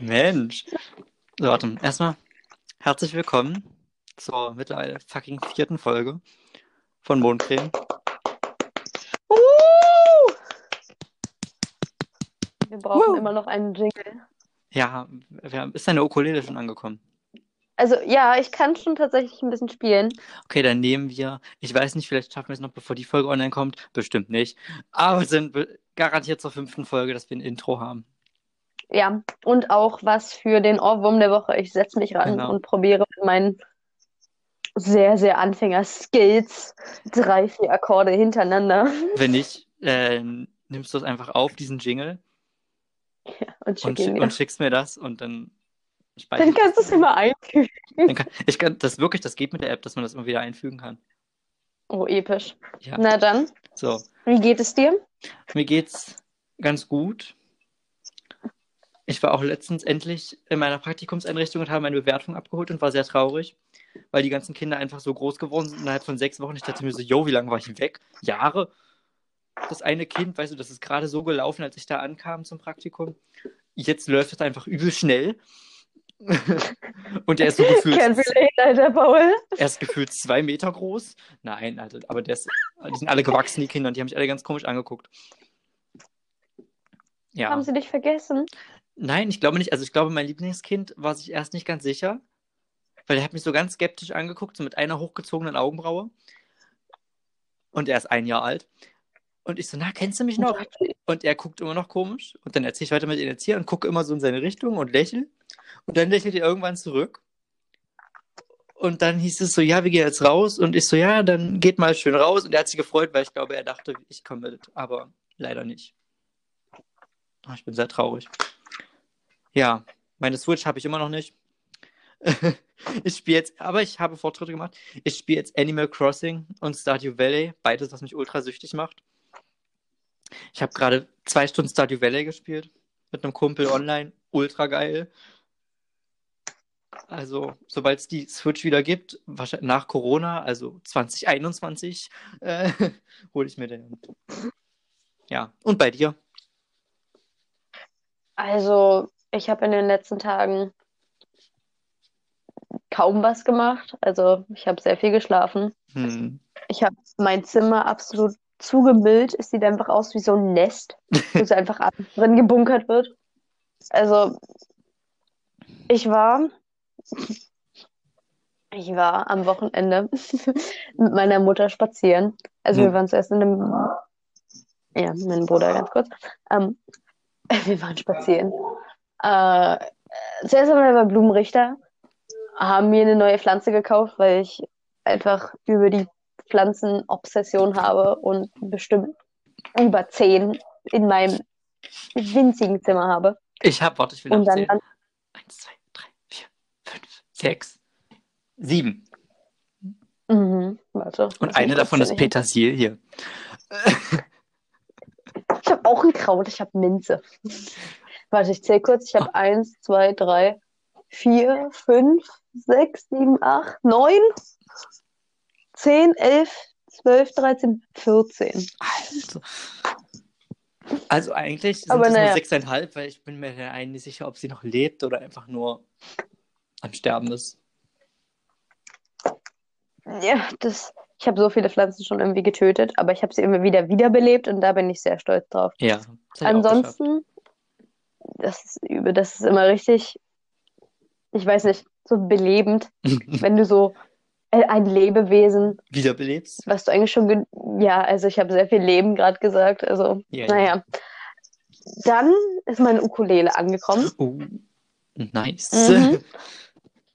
Mensch. So, warte, erstmal herzlich willkommen zur mittlerweile fucking vierten Folge von Mondcreme. Uh! Wir brauchen Woo! immer noch einen Jingle. Ja, ist deine Ukulele schon angekommen? Also ja, ich kann schon tatsächlich ein bisschen spielen. Okay, dann nehmen wir, ich weiß nicht, vielleicht schaffen wir es noch, bevor die Folge online kommt. Bestimmt nicht. Aber wir sind garantiert zur fünften Folge, dass wir ein Intro haben. Ja, und auch was für den Ohrwurm der Woche. Ich setze mich ran Genau. und probiere mit meinen sehr, sehr Anfänger-Skills drei, vier Akkorde hintereinander Wenn nicht, äh, nimmst du es einfach auf, diesen Jingle, und und, schicke schi- ihn dir. und schickst mir das und dann speichere Dann kannst du das. es immer einfügen. Kann, ich kann das wirklich, das geht mit der App, dass man das immer wieder einfügen kann. Oh, episch. Ja, Na dann, so. wie geht es dir? Mir geht's ganz gut. Ich war auch letztens endlich in meiner Praktikumseinrichtung und habe meine Bewertung abgeholt und war sehr traurig, weil die ganzen Kinder einfach so groß geworden sind innerhalb von sechs Wochen. Ich dachte mir so, yo, wie lange war ich weg? Jahre? Das eine Kind, weißt du, das ist gerade so gelaufen, als ich da ankam zum Praktikum. Jetzt läuft es einfach übel schnell. und der ist so gefühlt, Can't relate, alter Paul. er ist gefühlt zwei Meter groß. Nein, Alter, aber der ist, die sind alle gewachsen, die Kinder, und die haben mich alle ganz komisch angeguckt. Ja. Haben sie dich vergessen? Nein, ich glaube nicht. Also ich glaube, mein Lieblingskind war sich erst nicht ganz sicher, weil er hat mich so ganz skeptisch angeguckt, so mit einer hochgezogenen Augenbraue. Und er ist ein Jahr alt. Und ich so, na, kennst du mich noch? Und er guckt immer noch komisch. Und dann erzähle ich weiter mit ihm Erzieher und gucke immer so in seine Richtung und lächle. Und dann lächelt er irgendwann zurück. Und dann hieß es so, ja, wir gehen jetzt raus. Und ich so, ja, dann geht mal schön raus. Und er hat sich gefreut, weil ich glaube, er dachte, ich komme mit. Aber leider nicht. Ah, Ich bin sehr traurig. Ja, meine Switch habe ich immer noch nicht. ich spiele jetzt, aber ich habe Fortschritte gemacht. Ich spiele jetzt Animal Crossing und Stardew Valley, beides, was mich ultra süchtig macht. Ich habe gerade zwei Stunden Stardew Valley gespielt mit einem Kumpel online, ultra geil. Also, sobald es die Switch wieder gibt, wahrscheinlich nach Corona, also 2021, äh, hole ich mir den. Ja, und bei dir? Also, ich habe in den letzten Tagen kaum was gemacht. Also, ich habe sehr viel geschlafen. Hm. Ich habe mein Zimmer absolut zugemüllt. Es sieht einfach aus wie so ein Nest, wo es einfach drin gebunkert wird. Also, ich war, ich war am Wochenende mit meiner Mutter spazieren. Also, wir Hm. waren zuerst in einem, ja, mit meinem Bruder ganz kurz. Ähm, wir waren spazieren. Äh, zuerst wir bei Blumenrichter, haben mir eine neue Pflanze gekauft, weil ich einfach über die Pflanzenobsession habe und bestimmt über zehn in meinem winzigen Zimmer habe. Ich habe, warte, ich will Und dann, nachzählen. Eins, zwei, drei, vier, fünf, sechs, sieben. mhm, warte. Und eine davon ist hier- Petersilie. Ich habe auch ein Kraut, ich habe Minze. Warte, ich zähle kurz. Ich habe eins, zwei, drei, vier, fünf, sechs, sieben, acht, neun, zehn, elf, zwölf, dreizehn, vierzehn. Also, also eigentlich sind Aber es nur naja. sechseinhalb, weil ich bin mir der einen nicht sicher, ob sie noch lebt oder einfach nur am Sterben ist. Ja, das. Ich habe so viele Pflanzen schon irgendwie getötet, aber ich habe sie immer wieder wiederbelebt und da bin ich sehr stolz drauf. Ja. Ansonsten, das ist übel, das ist immer richtig, ich weiß nicht, so belebend, wenn du so äh, ein Lebewesen, Wiederbelebst? was du eigentlich schon, ja, also ich habe sehr viel Leben gerade gesagt, also ja. naja. Dann ist meine Ukulele angekommen. Oh, nice. Mhm.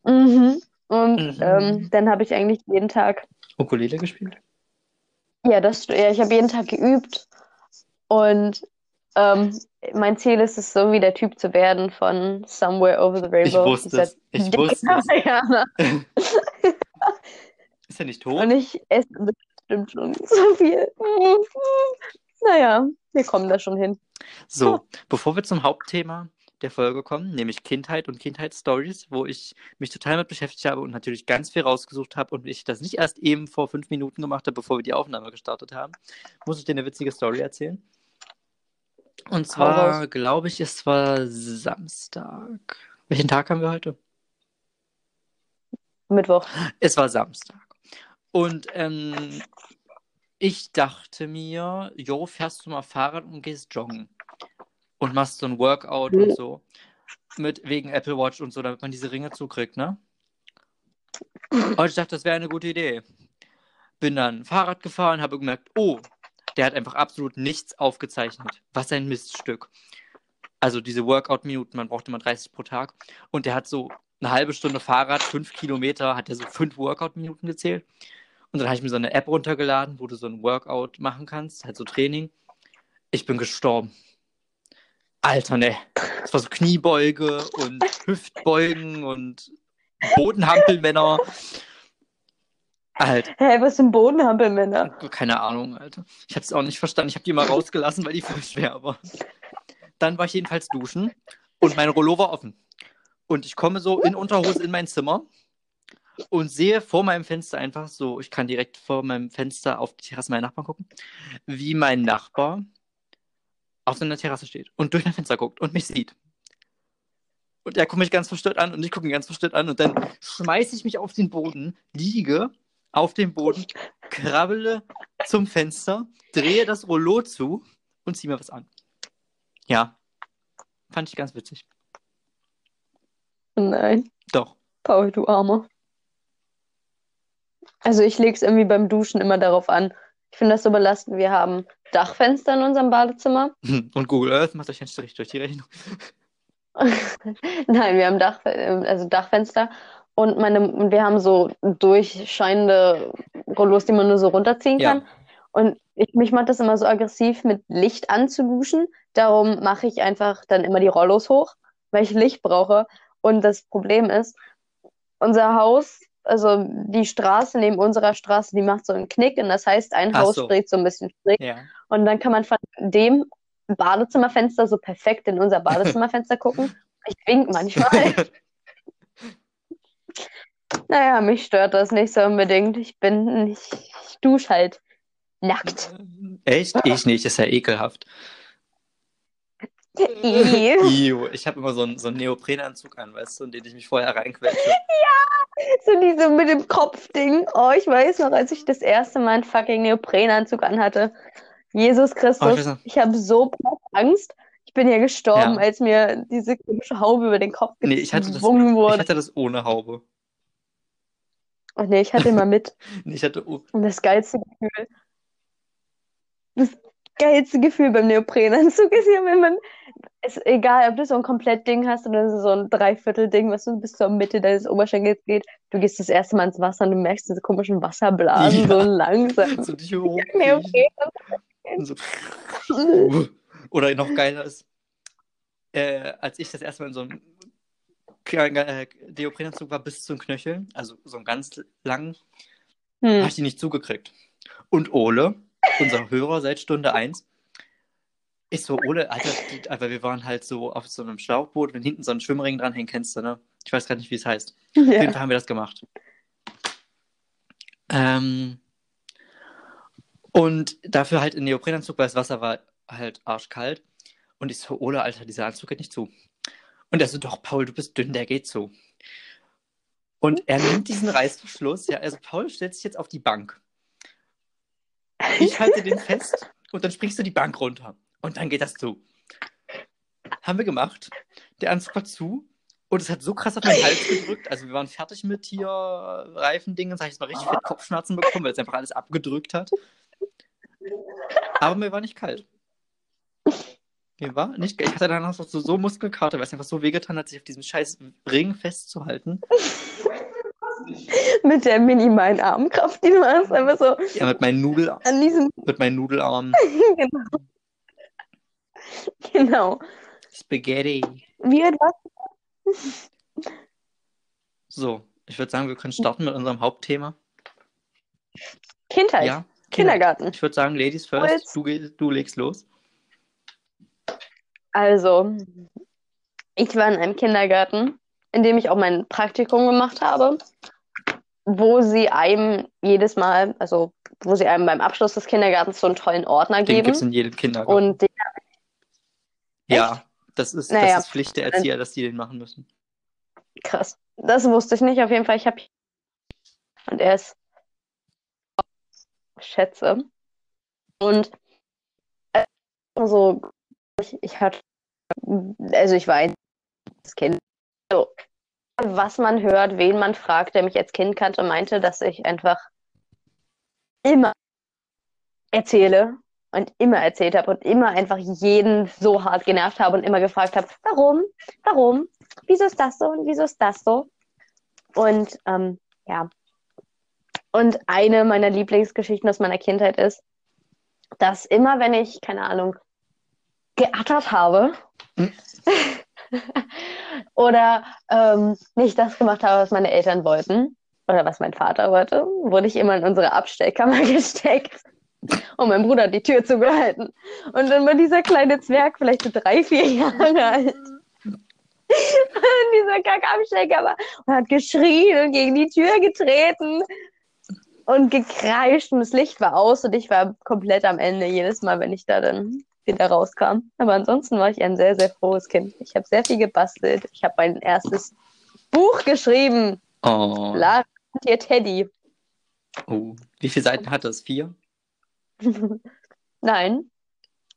Mhm. Und Mhm. ähm, dann habe ich eigentlich jeden Tag Ukulele gespielt? Ja, das, ja, ich habe jeden Tag geübt und ähm, mein Ziel ist es, so wie der Typ zu werden von Somewhere Over the Ich Rainbow. wusste dieser es. Ich wusste es. Ist er nicht tot? Und ich esse bestimmt schon so viel. Naja, wir kommen da schon hin. So, bevor wir zum Hauptthema der Folge kommen, nämlich Kindheit und Kindheitsstories, wo ich mich total mit beschäftigt habe und natürlich ganz viel rausgesucht habe und ich das nicht erst eben vor fünf Minuten gemacht habe, bevor wir die Aufnahme gestartet haben, muss ich dir eine witzige Story erzählen. Und zwar, glaube ich, es war Samstag. Welchen Tag haben wir heute? Mittwoch. Es war Samstag. Und ähm, ich dachte mir, jo, fährst du mal Fahrrad und gehst joggen. Und machst so ein Workout Mhm. und so. Mit wegen Apple Watch und so, damit man diese Ringe zukriegt, ne? Und ich dachte, das wäre eine gute Idee. Bin dann Fahrrad gefahren, habe gemerkt, oh, der hat einfach absolut nichts aufgezeichnet. Was ein Miststück. Also diese Workout-Minuten, man braucht immer 30 pro Tag. Und der hat so eine halbe Stunde Fahrrad, fünf Kilometer, hat er so fünf Workout-Minuten gezählt. Und dann habe ich mir so eine App runtergeladen, wo du so ein Workout machen kannst, halt so Training. Ich bin gestorben. Alter, ne. Es war so Kniebeuge und Hüftbeugen und Bodenhampelmänner. Alter, Hä, was sind Bodenhampelmänner? keine Ahnung, Alter. Ich habe es auch nicht verstanden. Ich habe die mal rausgelassen, weil die voll schwer war. Dann war ich jedenfalls duschen und mein Rollo war offen. Und ich komme so in Unterhose in mein Zimmer und sehe vor meinem Fenster einfach so, ich kann direkt vor meinem Fenster auf die Terrasse meiner Nachbarn gucken, wie mein Nachbar auf seiner Terrasse steht und durch mein Fenster guckt und mich sieht. Und er guckt mich ganz verstört an und ich gucke ihn ganz verstört an und dann schmeiße ich mich auf den Boden, liege auf dem Boden, krabbele zum Fenster, drehe das Rollo zu und ziehe mir was an. Ja, fand ich ganz witzig. Nein. Doch. Paul, du Armer. Also ich lege es irgendwie beim Duschen immer darauf an. Ich finde das so belastend. Wir haben Dachfenster in unserem Badezimmer. Und Google Earth macht euch einen Strich durch die Rechnung. Nein, wir haben Dach, also Dachfenster und meine, wir haben so durchscheinende Rollos, die man nur so runterziehen Ja. kann. Und ich, mich macht das immer so aggressiv, mit Licht anzuduschen. Darum mache ich einfach dann immer die Rollos hoch, weil ich Licht brauche. Und das Problem ist, unser Haus, also die Straße neben unserer Straße, die macht so einen Knick. Und das heißt, ein Ach Haus so. dreht so ein bisschen schräg. Ja. Und dann kann man von dem Badezimmerfenster so perfekt in unser Badezimmerfenster gucken. Ich wink manchmal. Naja, mich stört das nicht so unbedingt. Ich bin nicht, ich dusche halt nackt. Echt? Ich nicht, ist ja ekelhaft. Iu, ich habe immer so einen, so einen Neoprenanzug an, weißt du, in den ich mich vorher reinquetsche. So diese mit dem Kopfding. Oh, ich weiß noch, als ich das erste Mal einen fucking Neoprenanzug anhatte. Jesus Oh, ich Christus, ich habe so Angst. Ich bin ja gestorben, Ja. als mir diese komische Haube über den Kopf Nee, ich hatte das, gezwungen ich wurde. hatte das ohne Haube. Oh nee, ich hatte mal mit. Nee, ich hatte, oh, Und das geilste Gefühl, das geilste Gefühl beim Neoprenanzug ist ja, wenn man, ist egal, ob du so ein Komplett-Ding hast oder so ein Dreiviertel-Ding, was so bis zur Mitte deines Oberschenkels geht, du gehst das erste Mal ins Wasser und du merkst diese komischen Wasserblasen Ja. so langsam. so dich hoch. So. Oder noch geiler ist, äh, als ich das erste Mal in so einem kleinen, äh, Neoprenanzug war bis zum Knöcheln, also so einen ganz langen, habe Hm. ich die nicht zugekriegt. Und Ole, unser Hörer seit Stunde 1, ich so, Ole, Alter, aber wir waren halt so auf so einem Schlauchboot, wenn hinten so ein Schwimmring dranhängt, kennst du, ne? Ich weiß gerade nicht, wie es heißt. Auf jeden Ja. Fall haben wir das gemacht. Ähm, und dafür halt in Neoprenanzug, weil das Wasser war halt arschkalt. Und ich so, Ole, Alter, dieser Anzug geht nicht zu. Und er so, doch, Paul, du bist dünn, der geht zu. Und er nimmt diesen Reißverschluss, ja, also Paul stellt sich jetzt auf die Bank. Ich halte den fest und dann springst du die Bank runter. Und dann geht das zu. Haben wir gemacht. Der Anzug war zu und es hat so krass auf meinen Hals gedrückt. Also wir waren fertig mit hier Reifendingen. Sag ich jetzt mal richtig fett Kopfschmerzen bekommen, weil es einfach alles abgedrückt hat. Aber mir war nicht kalt. Mir war nicht kalt. Ich hatte danach so, so Muskelkater, weil es einfach so wehgetan hat, sich auf diesem scheiß Ring festzuhalten. Mit der minimalen Armkraft, die du hast, einfach so Ja, mit meinen, Nudel, an diesem, mit meinen Nudelarmen. genau. Genau. Spaghetti. Wie alt warst So, ich würde sagen, wir können starten mit unserem Hauptthema. Kindheit. Ja, Kindergarten. Ich würde sagen, Ladies first, du, du legst los. Also, ich war in einem Kindergarten, in dem ich auch mein Praktikum gemacht habe, wo sie einem jedes Mal, also wo- sie einem beim Abschluss des Kindergartens so einen tollen Ordner Den gibt es geben. in jedem Kindergarten. Und den, Ja, das ist, Naja. das ist Pflicht der Erzieher, dass die den machen müssen. Krass. Das wusste ich nicht. Auf jeden Fall, ich habe. Und er ist. Schätze. Und. äh, So. Ich, ich hatte. Also, ich war ein Kind. So. Was man hört, wen man fragt, der mich als Kind kannte, meinte, dass ich einfach immer erzähle und immer erzählt habe und immer einfach jeden so hart genervt habe und immer gefragt habe, warum? Warum? Wieso ist das so und wieso ist das so? Und ähm, ja. Und eine meiner Lieblingsgeschichten aus meiner Kindheit ist, dass immer, wenn ich, keine Ahnung, geattert habe Hm. oder ähm, nicht das gemacht habe, was meine Eltern wollten oder was mein Vater wollte, wurde ich immer in unsere Abstellkammer gesteckt. Und mein Bruder hat die Tür zugehalten. Und dann war dieser kleine Zwerg vielleicht so drei, vier Jahre alt. In dieser Kackabstellkammer und hat geschrien und gegen die Tür getreten und gekreischt und das Licht war aus und ich war komplett am Ende jedes Mal, wenn ich da dann wieder rauskam. Aber ansonsten war ich ein sehr, sehr frohes Kind. Ich habe sehr viel gebastelt. Ich habe mein erstes Buch geschrieben. Oh. Lara und ihr Teddy. oh. Wie viele Seiten hat das? Vier? Nein.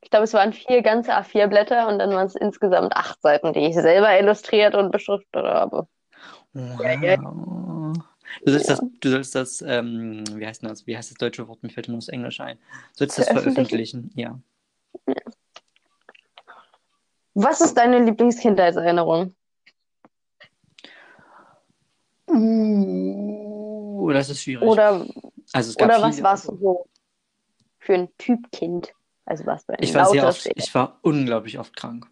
Ich glaube, es waren vier ganze A4-Blätter und dann waren es insgesamt acht Seiten, die ich selber illustriert und beschriftet habe. Wow. Ja, ja. Du sollst das, du sollst das ähm, wie heißt das? Wie heißt das deutsche Wort? Mir fällt nur das Englische ein. Du sollst das Veröffentlichen? veröffentlichen, ja. Was ist deine Lieblingskindheitserinnerung? Uh, das ist schwierig. Oder, also oder was viele. warst du so für ein Typ Kind? Also warst du ein Ich war sehr oft, ich war unglaublich oft krank.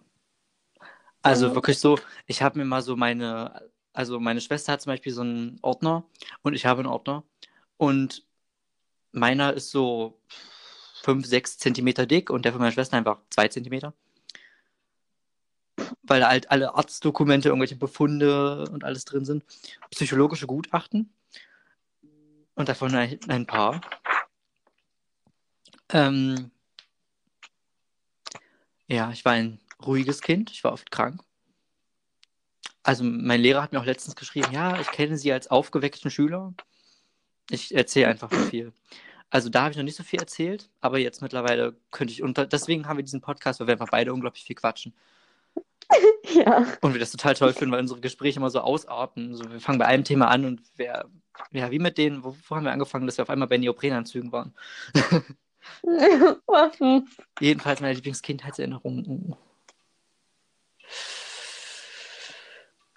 Also Mhm. wirklich so, ich habe mir mal so meine, also meine Schwester hat zum Beispiel so einen Ordner und ich habe einen Ordner und meiner ist so 5, 6 Zentimeter dick und der von meiner Schwester einfach 2 Zentimeter. Weil halt alle Arztdokumente, irgendwelche Befunde und alles drin sind. Psychologische Gutachten. Und davon ein, ein paar. Ähm, ja, ich war ein ruhiges Kind. Ich war oft krank. Also mein Lehrer hat mir auch letztens geschrieben, ja, ich kenne Sie als aufgeweckten Schüler. Ich erzähle einfach zu viel. Also da habe ich noch nicht so viel erzählt, aber jetzt mittlerweile könnte ich, und deswegen haben wir diesen Podcast, weil wir einfach beide unglaublich viel quatschen. Ja. Und wir das total toll finden, weil unsere Gespräche immer so ausarten. So, wir fangen bei einem Thema an und wer, ja, wie mit denen, wo, wo haben wir angefangen, dass wir auf einmal bei Neoprenanzügen waren? Waffen. Jedenfalls meine Lieblingskindheitserinnerung.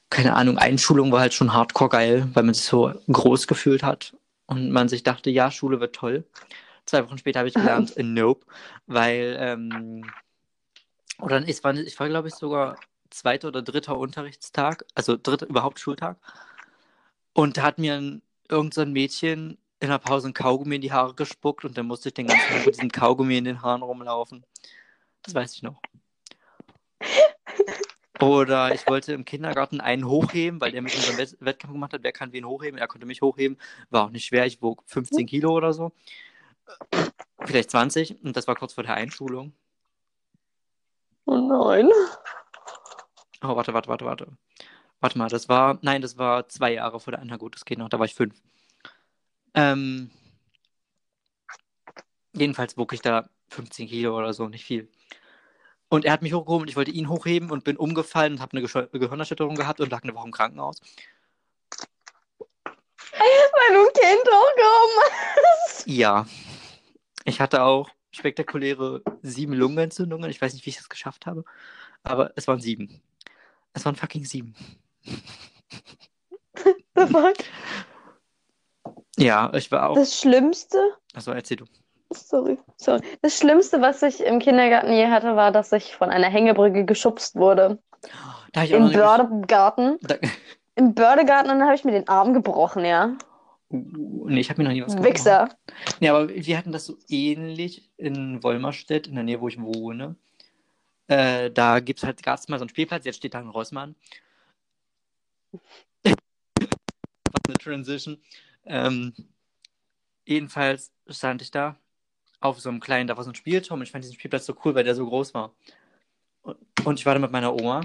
Keine Ahnung, Einschulung war halt schon hardcore geil, weil man sich so groß gefühlt hat und man sich dachte, ja, Schule wird toll. Zwei Wochen später habe ich gelernt, nope, weil, ähm, oder es war, ich war, glaube ich, sogar zweiter oder dritter Unterrichtstag, also dritter überhaupt Schultag. Und da hat mir ein, irgend so Mädchen in der Pause ein Kaugummi in die Haare gespuckt und dann musste ich den ganzen Tag mit diesem Kaugummi in den Haaren rumlaufen. Das weiß ich noch. Oder ich wollte im Kindergarten einen hochheben, weil der mit unserem Wett Wettkampf gemacht hat, wer kann wen hochheben. Er konnte mich hochheben. War auch nicht schwer, ich wog 15 Kilo oder so. Vielleicht 20 und das war kurz vor der Einschulung. Oh nein. Oh, warte, warte, warte, warte. Warte mal, das war, nein, das war zwei Jahre vor der, na gut, das geht noch, da war ich fünf. Ähm, jedenfalls wog ich da 15 Kilo oder so, nicht viel. Und er hat mich hochgehoben und ich wollte ihn hochheben und bin umgefallen und habe eine Gesch- Gehirnerschütterung gehabt und lag eine Woche im Krankenhaus. Weil du ein Kind hochgehoben hast. Ja, ich hatte auch spektakuläre sieben Lungenentzündungen. Ich weiß nicht, wie ich das geschafft habe, aber es waren sieben. Es waren fucking sieben. Ja, ich war auch. Das Schlimmste, Achso, erzähl du. Sorry, sorry. Das Schlimmste, was ich im Kindergarten je hatte, war, dass ich von einer Hängebrücke geschubst wurde. Da ich Im Bördegarten. da, Im Bördegarten und dann habe ich mir den Arm gebrochen, ja. Uh, nee, ich habe mir noch nie was gebrochen. Wichser. Ja, aber wir hatten das so ähnlich in Wolmerstedt, in der Nähe, wo ich wohne. Äh, da gibt's halt, gab es mal so einen Spielplatz, jetzt steht da ein Rossmann. Was eine Transition. Ähm, jedenfalls stand ich da auf so einem kleinen, da war so ein Spielturm und ich fand diesen Spielplatz so cool, weil der so groß war. Und ich war da mit meiner Oma.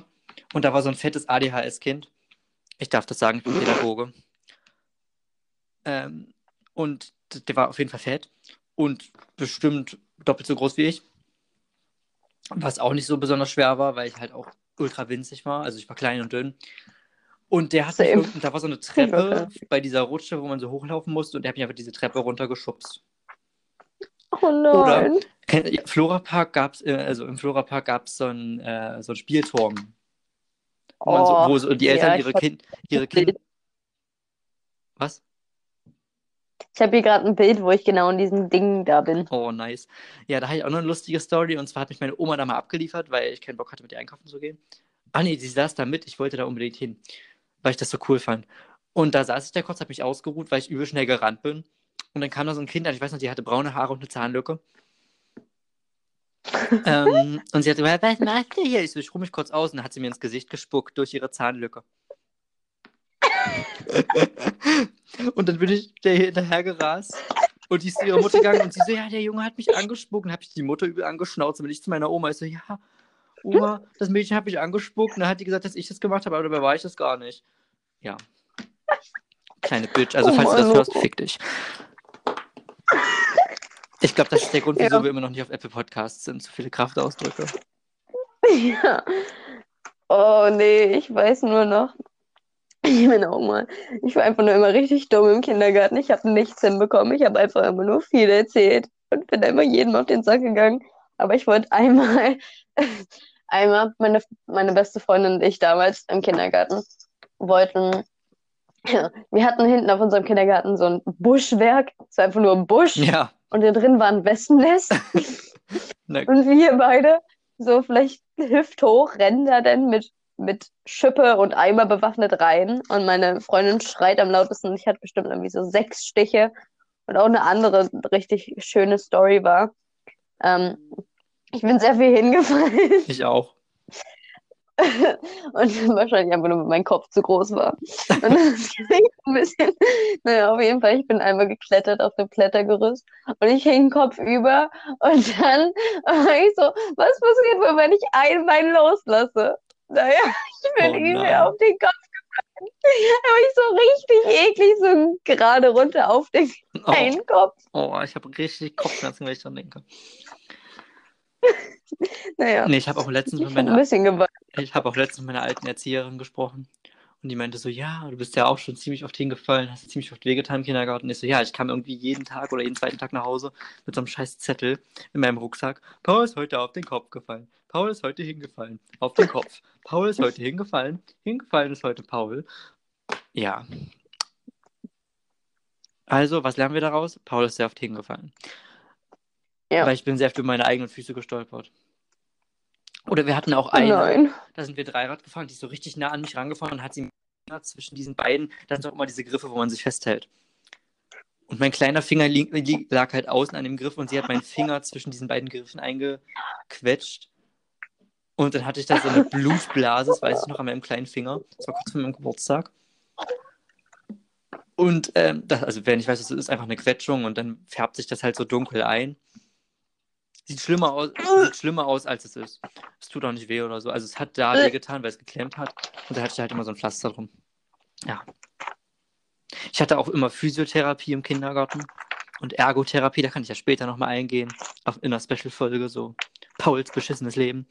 Und da war so ein fettes ADHS-Kind. Ich darf das sagen, ich bin Pädagoge. Ähm, und der war auf jeden Fall fett. Und bestimmt doppelt so groß wie ich. Was auch nicht so besonders schwer war, weil ich halt auch ultra winzig war. Also ich war klein und dünn. Und der hat da war so eine Treppe bei dieser Rutsche, wo man so hochlaufen musste. Und der hat mich einfach diese Treppe runtergeschubst. Oh nein. Kennt ihr- Flora Park gab's, äh, also im Flora Park gab es so einen äh, so einen Spielturm. Wo, man so, Oh, wo so die Eltern ja, ihre Kind, ihre Kinder. Was? Ich habe hier gerade ein Bild, wo ich genau in diesem Ding da bin. Oh, nice. Ja, da hatte ich auch noch eine lustige Story. Und zwar hat mich meine Oma da mal abgeliefert, weil ich keinen Bock hatte, mit ihr einkaufen zu gehen. Ah, nee, sie saß da mit. Ich wollte da unbedingt hin, weil ich das so cool fand. Und da saß ich da kurz, habe mich ausgeruht, weil ich übel schnell gerannt bin. Und dann kam da so ein Kind an, ich weiß noch, die hatte braune Haare und eine Zahnlücke. ähm, und sie hat gesagt, was machst du hier? Ich so, ich ruhe mich kurz aus. Und dann hat sie mir ins Gesicht gespuckt durch ihre Zahnlücke. und dann bin ich der hinterher gerast. Und die ist zu ihrer Mutter gegangen und sie so, ja, der Junge hat mich angespuckt. Und habe ich die Mutter übel angeschnauzt. Und bin ich zu meiner Oma. Ich so, ja, Oma, das Mädchen hat mich angespuckt. Und dann hat die gesagt, dass ich das gemacht habe, aber dabei war ich das gar nicht. Ja. Kleine Bitch. Also, Oh falls du das hörst, fick dich. Ich glaube, das ist der Grund, wieso Ja. wir immer noch nicht auf Apple Podcasts sind. Zu viele Kraftausdrücke. Ja. Oh nee, ich weiß nur noch. Ich bin auch mal. Ich war einfach nur immer richtig dumm im Kindergarten. Ich habe nichts hinbekommen. Ich habe einfach immer nur viel erzählt und bin immer jedem auf den Sack gegangen. Aber ich wollte einmal, einmal, meine, meine beste Freundin und ich damals im Kindergarten wollten. Ja, wir hatten hinten auf unserem Kindergarten so ein Buschwerk. Es war einfach nur ein Busch. Ja. Und da drin war ein Wespennest. Na, Und wir beide, so vielleicht hüfthoch, rennen da dann mit, mit Schippe und Eimer bewaffnet rein. Und meine Freundin schreit am lautesten. Ich hatte bestimmt irgendwie so sechs Stiche. Und auch eine andere richtig schöne Story war. Ähm, ich bin sehr viel hingefallen. ich auch. Und wahrscheinlich einfach nur, weil mein Kopf zu groß war. Und das Gesicht ein bisschen. Naja, auf jeden Fall, ich bin einmal geklettert auf dem Klettergerüst und ich hing Kopf über. Und dann war ich so, was passiert wohl, wenn ich ein Bein loslasse? Naja, ich bin Oh übel auf den Kopf gefallen. War ich so richtig eklig, so gerade runter auf den Oh, Kopf. oh ich habe richtig Kopfschmerzen, wenn ich dran denke. Naja, Nee, ich habe auch letztens ich mit hab ein meiner bisschen geweint. Ich habe auch letztens mit meiner alten Erzieherin gesprochen und die meinte so, ja, du bist ja auch schon ziemlich oft hingefallen, hast ziemlich oft wehgetan im Kindergarten. Ich so, ja, ich kam irgendwie jeden Tag oder jeden zweiten Tag nach Hause mit so einem scheiß Zettel in meinem Rucksack. Paul ist heute auf den Kopf gefallen. Paul ist heute hingefallen. Auf den Kopf. Paul ist heute hingefallen. Hingefallen ist heute Paul. Ja. Also, was lernen wir daraus? Paul ist sehr oft hingefallen. Ja. Weil ich bin sehr oft über meine eigenen Füße gestolpert. Oder wir hatten auch Oh eine, nein. da sind wir Dreirad gefahren, die ist so richtig nah an mich rangefahren und hat sie zwischen diesen beiden, da sind auch immer diese Griffe, wo man sich festhält. Und mein kleiner Finger lag halt außen an dem Griff und sie hat meinen Finger zwischen diesen beiden Griffen eingequetscht. Und dann hatte ich da so eine Blutblase, das weiß ich noch, an meinem kleinen Finger. Das war kurz vor meinem Geburtstag. Und ähm, das, also wer nicht weiß, das ist einfach eine Quetschung und dann färbt sich das halt so dunkel ein. Sieht schlimmer aus, sieht schlimmer aus, als es ist. Es tut auch nicht weh oder so. Also es hat da weh getan, weil es geklemmt hat. Und da hatte ich halt immer so ein Pflaster drum. Ja. Ich hatte auch immer Physiotherapie im Kindergarten und Ergotherapie. Da kann ich ja später nochmal eingehen. Auf, in einer Special-Folge so. Pauls beschissenes Leben.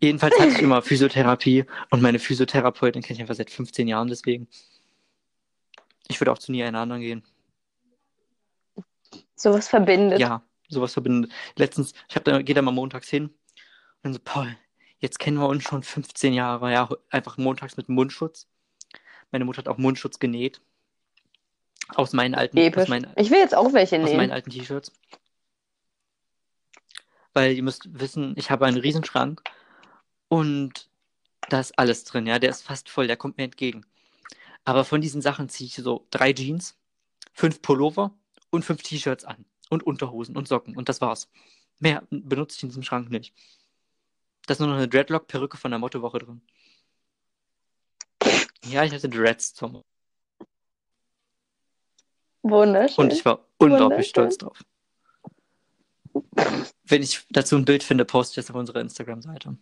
Jedenfalls hatte ich immer Physiotherapie und meine Physiotherapeutin kenne ich einfach seit 15 Jahren deswegen. Ich würde auch zu nie einer anderen gehen. Sowas verbindet. Ja, sowas verbindet. Letztens, ich da, gehe da mal montags hin und dann so, Paul, jetzt kennen wir uns schon 15 Jahre, ja, einfach montags mit Mundschutz. Meine Mutter hat auch Mundschutz genäht. Aus meinen alten, aus meinen, Ich will jetzt auch welche aus meinen nehmen. alten T-Shirts. Weil ihr müsst wissen, ich habe einen Riesenschrank und da ist alles drin, ja, der ist fast voll, der kommt mir entgegen. Aber von diesen Sachen ziehe ich so drei Jeans, fünf Pullover und fünf T-Shirts an. Und Unterhosen und Socken. Und das war's. Mehr benutze ich in diesem Schrank nicht. Da ist nur noch eine Dreadlock-Perücke von der Mottowoche drin. Ja, ich hatte Dreads zum. Wunderschön. Und ich war unglaublich stolz drauf. Wenn ich dazu ein Bild finde, poste ich das auf unserer Instagram-Seite.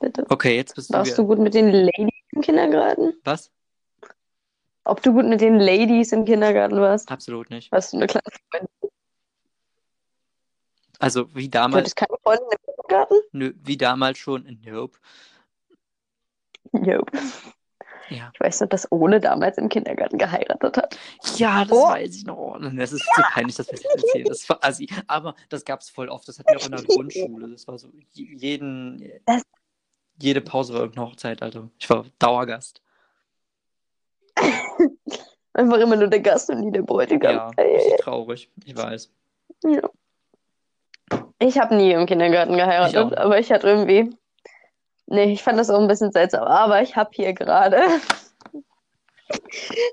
Bitte. Okay, jetzt bist du Warst du gut mit den Ladies im Kindergarten? Was? Ob du gut mit den Ladies im Kindergarten warst? Absolut nicht. Warst du eine kleine Freundin? Also wie Du damals, hattest keine Freundin im Kindergarten? nö, wie damals schon. Nope. Nope. Ja. Ich weiß noch, dass Ole damals im Kindergarten geheiratet hat. Ja, das Oh. weiß ich noch. Das ist zu peinlich, dass wir es jetzt erzählen. Das voll assi. Aber das gab es voll oft. Das hatten wir auch in der Grundschule. Das war so je- jeden, Das- jede Pause war irgendeine Hochzeit, Alter. Ich war Dauergast. Einfach immer nur der Gast und nie der Bräutigam. Ja, richtig traurig. Ich weiß. Ja. Ich habe nie im Kindergarten geheiratet, Ich aber ich hatte irgendwie. Nee, ich fand das auch ein bisschen seltsam. Aber ich habe hier gerade.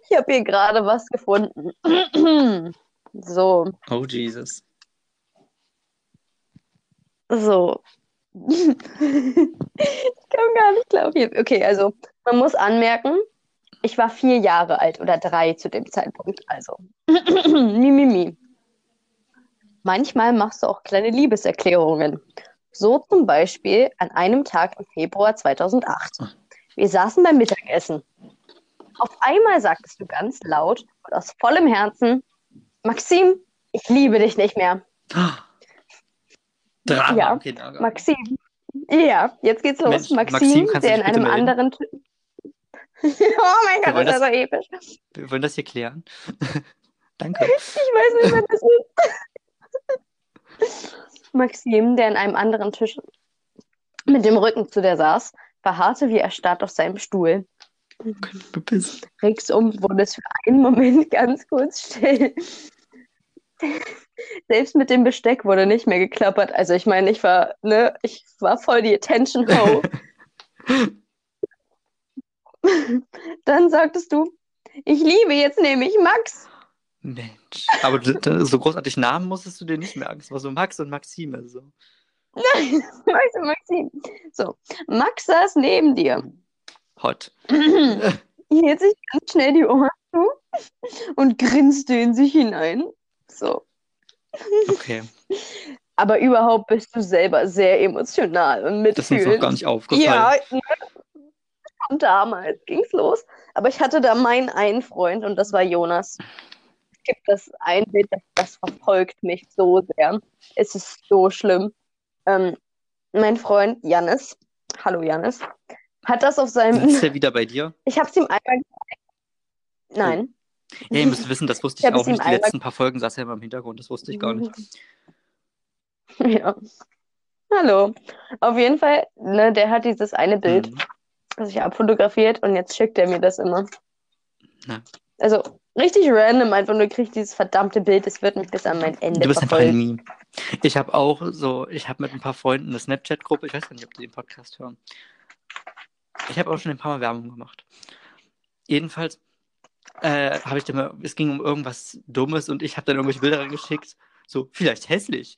Ich habe hier gerade was gefunden. So, Oh, Jesus. so. Ich kann gar nicht glauben. Okay, also man muss anmerken, ich war vier Jahre alt oder drei zu dem Zeitpunkt. Also, mi, mi, mi. Manchmal machst du auch kleine Liebeserklärungen. So zum Beispiel an einem Tag im Februar 2008. Wir saßen beim Mittagessen. Auf einmal sagtest du ganz laut und aus vollem Herzen, Maxim, ich liebe dich nicht mehr. Drama Ja. Maxim. Ja, jetzt geht's los. Mensch, Maxim, Maxim, der in einem melden? anderen. Ti- oh mein Gott, ist das das- so episch. Wir wollen das hier klären. Danke. Ich weiß nicht, wer das ist. Maxim, der in einem anderen Tisch mit dem Rücken zu der saß, verharrte wie erstarrt auf seinem Stuhl. Ringsum wurde es für einen Moment ganz kurz still. Selbst mit dem Besteck wurde nicht mehr geklappert. Also ich meine, ich war, ne, ich war voll die Attention Ho. Dann sagtest du, ich liebe jetzt nämlich Max. Mensch. Aber so großartig Namen musstest du dir nicht merken. Es war so Max und Maxime. So. Nein, Max und Maxim. So, Max saß neben dir. Hot. hielt sich ganz schnell die Ohren zu und grinste in sich hinein. So. Okay. Aber überhaupt bist du selber sehr emotional und Das ist uns noch mitfühlend. gar nicht aufgefallen. Ja, ne? Damals ging's los. Aber ich hatte da meinen einen Freund und das war Jonas. Es gibt das ein Bild, das, das verfolgt mich so sehr. Es ist so schlimm. Ähm, mein Freund Jannis, hallo Jannis, hat das auf seinem. Ist er wieder bei dir? Ich habe es ihm einmal gezeigt. Nein. Ja, ihr müsst wissen, das wusste Ich ich auch nicht. Die letzten paar Folgen saß er immer im Hintergrund. Das wusste ich gar nicht. Ja. Hallo. Auf jeden Fall, ne, der hat dieses eine Bild, Mhm. Das ich abfotografiert und jetzt schickt er mir das immer. Na. Also richtig random, einfach nur kriege ich dieses verdammte Bild, es wird mich bis an mein Ende Du bist einfach ein verfolgen. Meme. Ich habe auch so, ich habe mit ein paar Freunden eine Snapchat-Gruppe. Ich weiß gar nicht, ob die den Podcast hören. Ich habe auch schon ein paar Mal Werbung gemacht. Jedenfalls äh, habe ich dann mal, es ging um irgendwas Dummes und ich habe dann irgendwelche Bilder reingeschickt. So, vielleicht hässlich.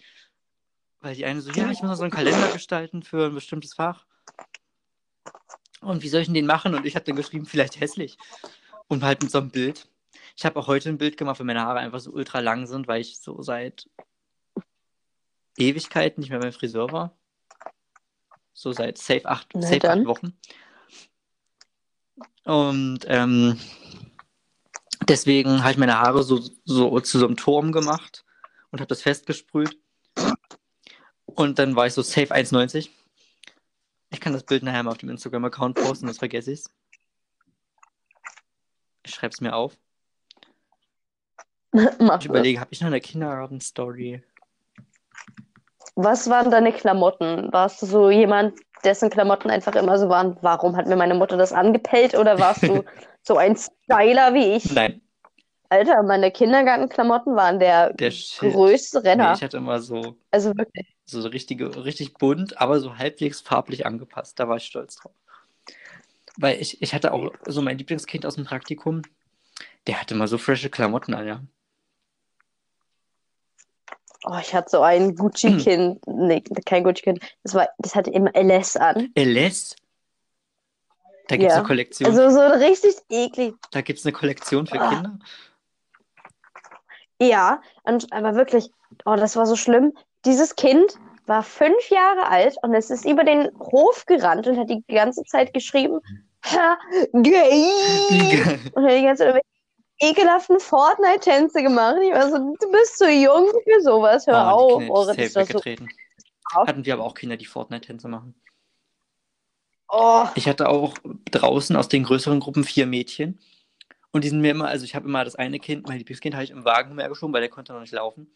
Weil die eine so, ja, ich muss noch so einen Kalender gestalten für ein bestimmtes Fach. Und wie soll ich denn den machen? Und ich habe dann geschrieben, vielleicht hässlich. Und halt mit so einem Bild. Ich habe auch heute ein Bild gemacht, weil meine Haare einfach so ultra lang sind, weil ich so seit Ewigkeiten nicht mehr beim Friseur war. So seit safe acht, Na safe dann. acht Wochen. Und ähm, deswegen habe ich meine Haare so, so zu so einem Turm gemacht und habe das festgesprüht. Und dann war ich so safe 1,90. Ich kann das Bild nachher mal auf dem Instagram-Account posten, das vergesse ich. Ich schreibe es mir auf. Ich überlege, habe ich noch eine Kindergarten-Story? Was waren deine Klamotten? Warst du so jemand, dessen Klamotten einfach immer so waren, warum hat mir meine Mutter das angepellt? Oder warst du so ein Styler wie ich? Nein, Alter, meine Kindergartenklamotten waren der, der Shit. größte Nee, Renner. ich hatte immer so, Also wirklich. so richtige, richtig bunt, aber so halbwegs farblich angepasst. Da war ich stolz drauf. Weil ich, ich hatte auch so mein Lieblingskind aus dem Praktikum, der hatte immer so frische Klamotten an, ja. Oh, ich hatte so ein Gucci-Kind. Nee, kein Gucci-Kind. Das war, das hatte immer LS an. LS? Da gibt es Ja. eine Kollektion. Also so richtig eklig. da gibt es eine Kollektion für Ah. Kinder. Ja, und, aber wirklich, oh, das war so schlimm. Dieses Kind war fünf Jahre alt und es ist über den Hof gerannt und hat die ganze Zeit geschrieben, ha, gay. Und hat die ganze Zeit ekelhaften Fortnite-Tänze gemacht. Ich war so, du bist zu jung für sowas, hör Oh, auf. die Kinder Oh, das safe so. Hatten wir aber auch Kinder, die Fortnite-Tänze machen. oh, Ich hatte auch draußen aus den größeren Gruppen vier Mädchen. Und die sind mir immer, also ich habe immer das eine Kind, mein Lieblingskind, habe ich im Wagen umhergeschoben, weil der konnte noch nicht laufen.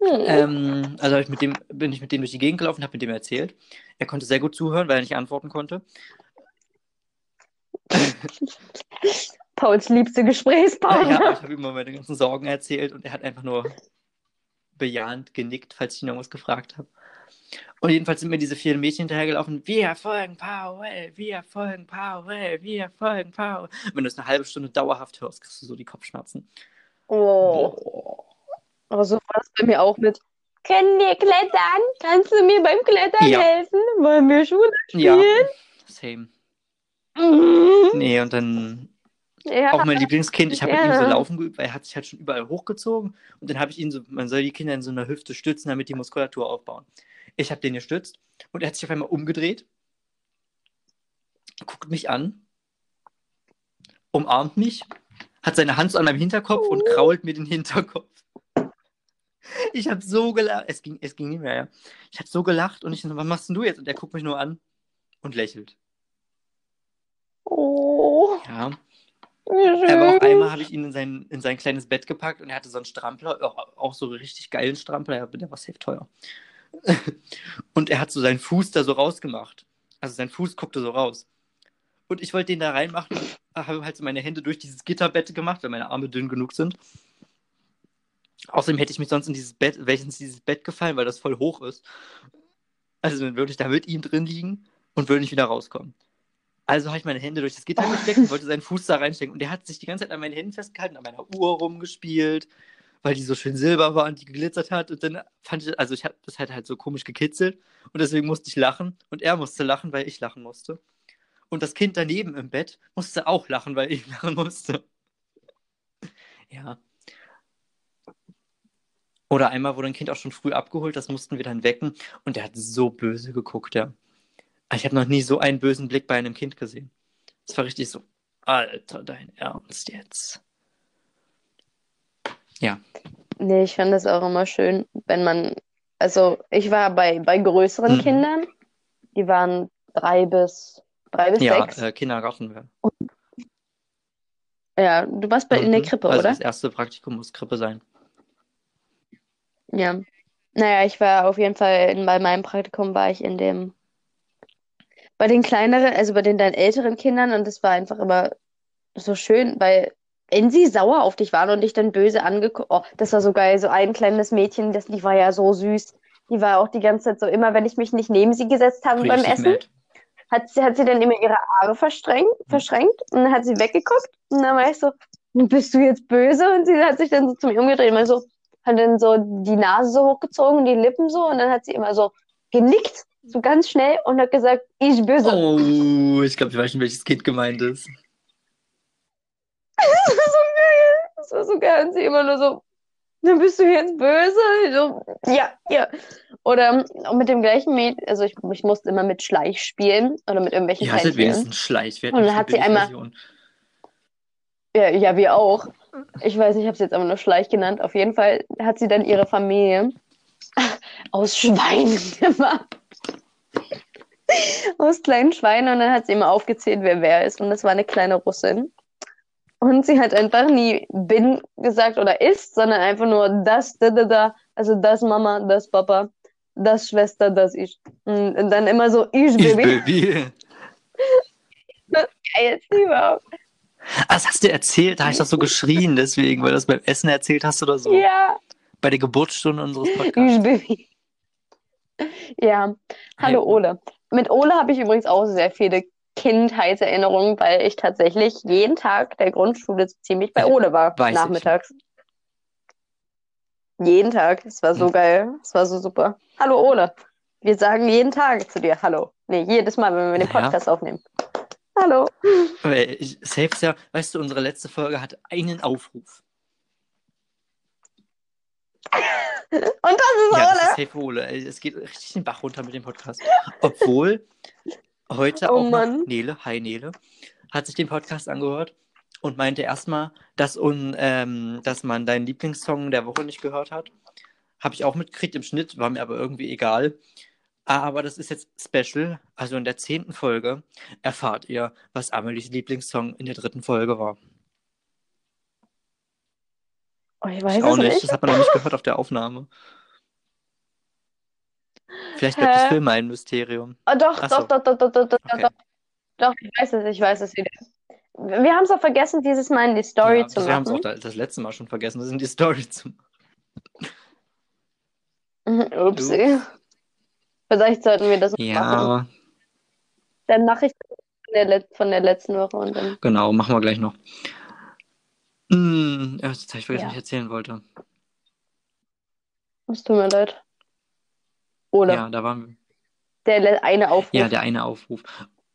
hm. Ähm, also ich mit dem, bin ich mit dem durch die Gegend gelaufen, habe mit dem erzählt. Er konnte sehr gut zuhören, weil er nicht antworten konnte. Pauls liebste Ja, Gesprächspartner. ich habe ihm immer meine ganzen Sorgen erzählt und er hat einfach nur bejahend genickt, falls ich ihn irgendwas gefragt habe. Und jedenfalls sind mir diese vier Mädchen hinterhergelaufen. Wir folgen Powell, wir folgen Powell, wir folgen Powell. Wenn du es eine halbe Stunde dauerhaft hörst, kriegst du so die Kopfschmerzen. Oh. Boah. Aber so war das bei mir auch mit. Können wir klettern? Kannst du mir beim Klettern Ja. helfen? Wollen wir Schule Ja, spielen? same. Mhm. Nee, und dann Ja. auch mein Lieblingskind, ich habe mit ihm so Ja. laufen geübt, weil er hat sich halt schon überall hochgezogen. Und dann habe ich ihn so, man soll die Kinder in so einer Hüfte stützen, damit die Muskulatur aufbauen. Ich habe den gestützt und er hat sich auf einmal umgedreht, guckt mich an, umarmt mich, hat seine Hand so an meinem Hinterkopf und Oh. krault mir den Hinterkopf. Ich habe so gelacht. Es ging, es ging nicht mehr, ja. Ich habe so gelacht und ich so, was machst denn du jetzt? Und er guckt mich nur an und lächelt. Oh, Ja. Aber auch einmal habe ich ihn in sein, in sein kleines Bett gepackt und er hatte so einen Strampler, auch, auch so richtig geilen Strampler, ja, der war safe teuer. und er hat so seinen Fuß da so rausgemacht. Also sein Fuß guckte so raus. Und ich wollte den da reinmachen, habe halt so meine Hände durch dieses Gitterbett gemacht, weil meine Arme dünn genug sind. Außerdem hätte ich mich sonst in dieses Bett, in dieses Bett gefallen, weil das voll hoch ist. Also dann würde ich da mit ihm drin liegen und würde nicht wieder rauskommen. Also habe ich meine Hände durch das Gitter gesteckt und wollte seinen Fuß da reinstecken. Und der hat sich die ganze Zeit an meinen Händen festgehalten, an meiner Uhr rumgespielt, weil die so schön silber war und die geglitzert hat. Und dann fand ich, also ich habe das halt halt so komisch gekitzelt und deswegen musste ich lachen und er musste lachen, weil ich lachen musste. Und das Kind daneben im Bett musste auch lachen, weil ich lachen musste. Ja. Oder einmal wurde ein Kind auch schon früh abgeholt, das mussten wir dann wecken und der hat so böse geguckt, ja. Ich habe noch nie so einen bösen Blick bei einem Kind gesehen. Es war richtig so, Alter, dein Ernst jetzt. Ja. Nee, ich fand das auch immer schön, wenn man, also ich war bei, bei größeren Mhm. Kindern, die waren drei bis, drei bis Ja, sechs. äh, Kindergarten wäre. Ja, du warst bei, in der Mhm. Krippe, also oder? das erste Praktikum muss Krippe sein. Ja. Naja, ich war auf jeden Fall, in, bei meinem Praktikum war ich in dem, bei den kleineren, also bei den deinen älteren Kindern und es war einfach immer so schön, weil wenn sie sauer auf dich waren und dich dann böse angeguckt, oh, das war so geil, so ein kleines Mädchen, das, die war ja so süß. Die war auch die ganze Zeit so, immer wenn ich mich nicht neben sie gesetzt habe beim Richtig Essen, mad. hat sie, hat sie dann immer ihre Arme verschränkt, verschränkt und dann hat sie weggeguckt und dann war ich so, bist du jetzt böse? Und sie hat sich dann so zu mir umgedreht, immer so, hat dann so die Nase so hochgezogen, die Lippen so und dann hat sie immer so genickt, so ganz schnell und hat gesagt, ich böse. Oh, ich glaube, ich weiß schon, welches Kind gemeint ist. Das war so geil. Das war so geil. Und sie immer nur so, dann bist du jetzt böse? So, ja, ja. Oder auch mit dem gleichen Mädchen, also ich, ich musste immer mit Schleich spielen oder mit irgendwelchen Ihr hattet wenigstens Schleich. Wir Und dann hat sie einmal-. Ja, ja, wir auch. Ich weiß nicht, ich habe es jetzt aber nur Schleich genannt. Auf jeden Fall hat sie dann ihre Familie aus Schweinen gemacht. Aus kleinen Schweinen. Und dann hat sie immer aufgezählt, wer wer ist. Und das war eine kleine Russin. Und sie hat einfach nie bin gesagt oder ist, sondern einfach nur das, da, da, da. Also das Mama, das Papa, das Schwester, das ich. Und dann immer so, ich, Ich Baby. Baby. Geil, überhaupt. Ah, das hast du erzählt, da habe ich doch so geschrien, deswegen, weil du das beim Essen erzählt hast oder so. Ja. Bei der Geburtsstunde unseres Podcasts. Ich Baby. Ja, hallo Hey. Ole. Mit Ole habe ich übrigens auch sehr viele Kindheitserinnerungen, weil ich tatsächlich jeden Tag der Grundschule ziemlich bei Ja, Ole war, weiß ich. nachmittags. Jeden Tag. Es war so Hm. geil. Es war so super. Hallo Ole. Wir sagen jeden Tag zu dir Hallo. Nee, jedes Mal, wenn wir den. Podcast aufnehmen. Hallo. Ich, safe ja, weißt du, unsere letzte Folge hatte einen Aufruf. Und das ist Ja, das ist Ole. safe Ole. Es geht richtig den Bach runter mit dem Podcast. Obwohl heute Oh auch noch Mann. Nele, hi Nele, hat sich den Podcast angehört und meinte erstmal, dass, un, ähm, dass man deinen Lieblingssong der Woche nicht gehört hat. Habe ich auch mitgekriegt im Schnitt, war mir aber irgendwie egal. Aber das ist jetzt special. Also in der zehnten Folge erfahrt ihr, was Amelies Lieblingssong in der dritten Folge war. Oh, ich weiß Ich auch nicht. nicht. Das hat man noch nicht gehört auf der Aufnahme. Vielleicht bleibt das für mein Mysterium. Oh, doch, doch, doch, doch, doch, doch, doch, doch. Doch, ich weiß es, ich weiß es wieder. Wir haben es auch vergessen, dieses Mal in die Story Ja, zu wir haben es auch machen. da, das letzte Mal schon vergessen, das in die Story zu Mhm, Upsi. Vielleicht sollten wir das noch machen. Ja, Dann mache ich von der, Let von der letzten Woche und dann. genau, machen wir gleich noch. Hm, ja, jetzt habe ich vergessen, Ja. was ich erzählen wollte. Es tut mir leid. Oder Ja, da waren wir. der eine Aufruf. Ja, der eine Aufruf.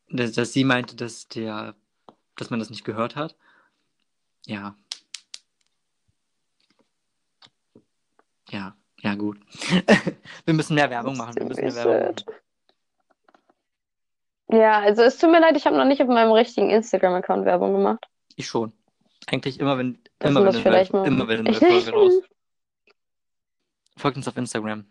Dass, dass sie meinte, dass der, dass man das nicht gehört hat. Ja. Ja, ja, gut. wir müssen mehr Werbung machen. Wir müssen mehr Werbung machen. Ja, also es tut mir leid, ich habe noch nicht auf meinem richtigen Instagram-Account Werbung gemacht. Ich schon. Eigentlich immer, wenn, Das immer, wenn eine immer wenn eine Folge raus. Folgt uns auf Instagram.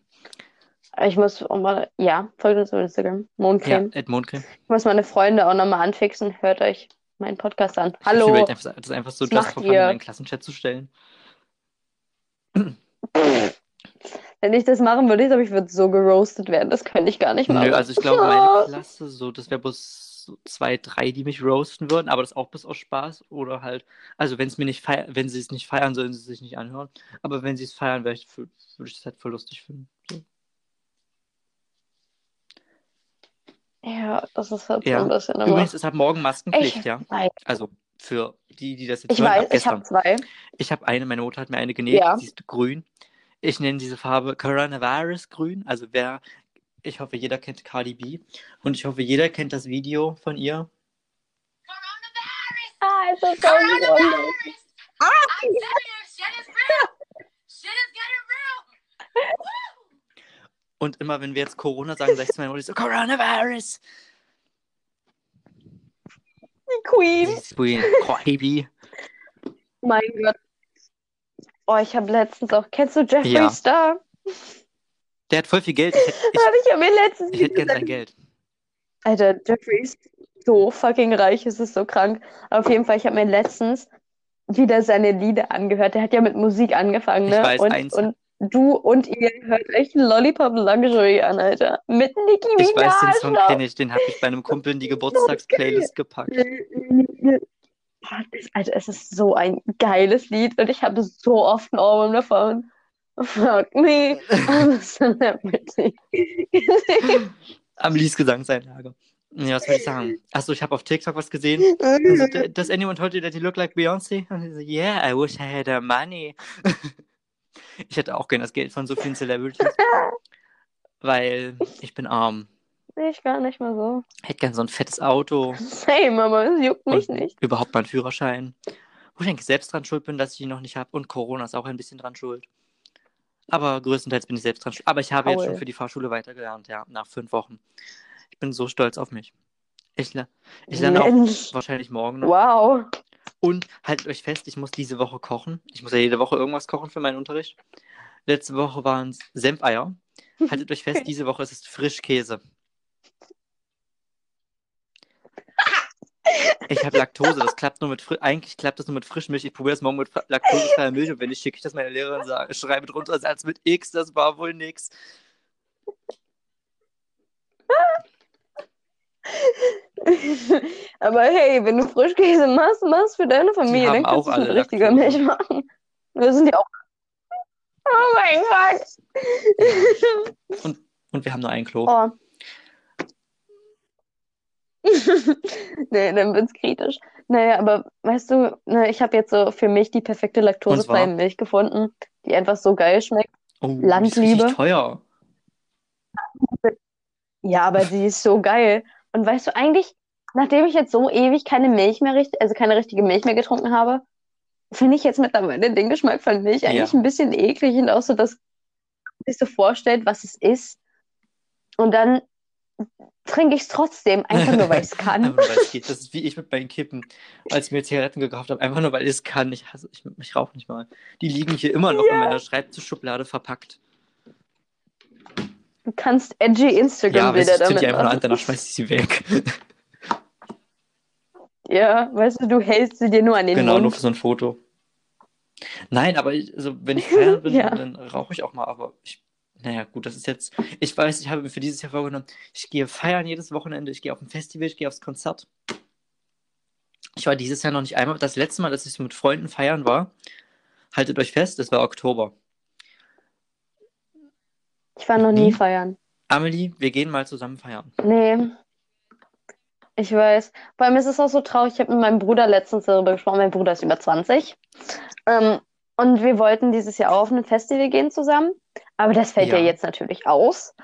Ich muss auch mal, ja, folgt uns auf Instagram. Ja, Mondcreme. Ed Mondcreme. Ich muss meine Freunde auch nochmal anfixen. Hört euch meinen Podcast an. Ich Hallo. überlegt, einfach- das einfach so for fun in einen Klassenchat zu stellen. Wenn ich das machen würde, ich glaube, ich würde so geroastet werden. Das könnte ich gar nicht machen. Nö, also ich glaube, meine Klasse, so, das wäre bloß so zwei, drei, die mich roasten würden, aber das auch bis aus Spaß. Oder halt, also wenn es mir nicht feiern, wenn sie es nicht feiern, sollen sie es sich nicht anhören. Aber wenn sie es feiern, ich, würde ich es halt voll lustig finden. So. Ja, das ist halt Ja. so ein bisschen immer. Übrigens ist ab morgen Maskenpflicht, Ich ja. weiß, Also für die, die das jetzt ich hören, weiß, ich gestern. habe zwei. Ich habe eine, meine Mutter hat mir eine genäht, Ja. die ist grün. Ich nenne diese Farbe Coronavirus grün. Also wer, ich hoffe, jeder kennt Cardi B. Und ich hoffe, jeder kennt das Video von ihr. Ah, es ist so wunderbar. I'm Und immer, wenn wir jetzt Corona sagen, sage ich zu meiner Mutter so, Coronavirus. Die Queen. Sie ist grün. Cardi B. Mein Gott. Oh, ich habe letztens auch. Kennst du Jeffree Ja. Star? Der hat voll viel Geld. Ich hätte ich, Ich habe mir letztens ich hätte gern sein Geld. Alter, Jeffrey ist so fucking reich, es ist so krank. Auf jeden Fall, ich habe mir letztens wieder seine Lieder angehört. Der hat ja mit Musik angefangen, Ich ne? weiß, und, eins- und du und ihr hört euch Lollipop Luxury an, Alter. Mit Nicki Ich weiß, den Minaj Song kenne ich. Den habe ich bei einem Kumpel in die Geburtstagsplaylist gepackt. Boah, das- Alter, es ist so ein geiles Lied und ich habe so oft ein Ohrwurm davon. Fuck me, I'm a celebrity. Amelies Gesangseinlage. Ja, was soll ich sagen? Achso, ich habe auf TikTok was gesehen. Also, does anyone told you that you look like Beyoncé? Und ich so, yeah, I wish I had the money. ich hätte auch gerne das Geld von so vielen Celebrities. Weil ich bin arm. ich gar nicht mal so. Hätte gern so ein fettes Auto Same, aber es juckt mich nicht. überhaupt meinen Führerschein. Wo ich eigentlich selbst dran schuld bin, dass ich ihn noch nicht habe. Und Corona ist auch ein bisschen dran schuld. Aber größtenteils bin ich selbst dran schuld. Aber ich habe jetzt Paul. schon für die Fahrschule weitergelernt, ja, nach fünf Wochen. Ich bin so stolz auf mich. Ich, ich lerne auch wahrscheinlich morgen noch. Wow. Und haltet euch fest, ich muss diese Woche kochen. Ich muss ja jede Woche irgendwas kochen für meinen Unterricht. Letzte Woche waren es Senfeier. Haltet euch fest, diese Woche ist es Frischkäse. Ich habe Laktose, das klappt nur mit Fri eigentlich klappt das nur mit Frischmilch. Ich probiere es morgen mit laktosefreier Milch und wenn nicht, schicke ich das meiner Lehrerin sage, schreibe drunter Satz mit X, das war wohl nix. Aber hey, wenn du Frischkäse machst, machst für deine Familie, dann kannst auch du es mit alle richtiger. Milch machen. Wir sind ja auch. Oh mein Gott. Und wir haben nur ein Klo. Oh. Nee, dann wird's kritisch. Naja, aber weißt du, ne, ich habe jetzt so für mich die perfekte laktosefreie Und? Milch gefunden, die einfach so geil schmeckt. Oh, die ist Landliebe. teuer. Ja, aber die ist so geil. Und weißt du, eigentlich, nachdem ich jetzt so ewig keine Milch mehr richtig, also keine richtige Milch mehr getrunken habe, finde ich jetzt mittlerweile den Geschmack fand ich eigentlich Ja. ein bisschen eklig und auch so, dass sich so vorstellt, was es ist. Und dann trinke ich es trotzdem, einfach nur, weil ich es kann. Das ist wie ich mit meinen Kippen, als ich mir Zigaretten gekauft habe. Einfach nur, weil ich es kann. Ich hasse, ich, ich rauche nicht mal. Die liegen hier immer noch in meiner Schreibtischschublade verpackt. Du kannst edgy Ja, Instagram-Bilder zünd damit die einfach nur an, machen. danach schmeiß ich sie weg. Ja, weißt du, du hältst sie dir nur an den genau, nur Mund. für so ein Foto. Nein, aber ich, also, wenn ich feiern bin, Ja. dann rauche ich auch mal. Aber ich, naja, gut, das ist jetzt. Ich weiß, ich habe mir für dieses Jahr vorgenommen, ich gehe feiern jedes Wochenende, ich gehe auf ein Festival, ich gehe aufs Konzert. Ich war dieses Jahr noch nicht einmal. Das letzte Mal, dass ich so mit Freunden feiern war, haltet euch fest, das war Oktober. Ich war noch nie Nie? feiern. Amelie, wir gehen mal zusammen feiern. Nee. Ich weiß. Vor allem ist es auch so traurig. Ich habe mit meinem Bruder letztens darüber gesprochen. Mein Bruder ist über 20. Ähm, und wir wollten dieses Jahr auch auf ein Festival gehen zusammen. Aber das fällt ja, Ja. jetzt natürlich aus.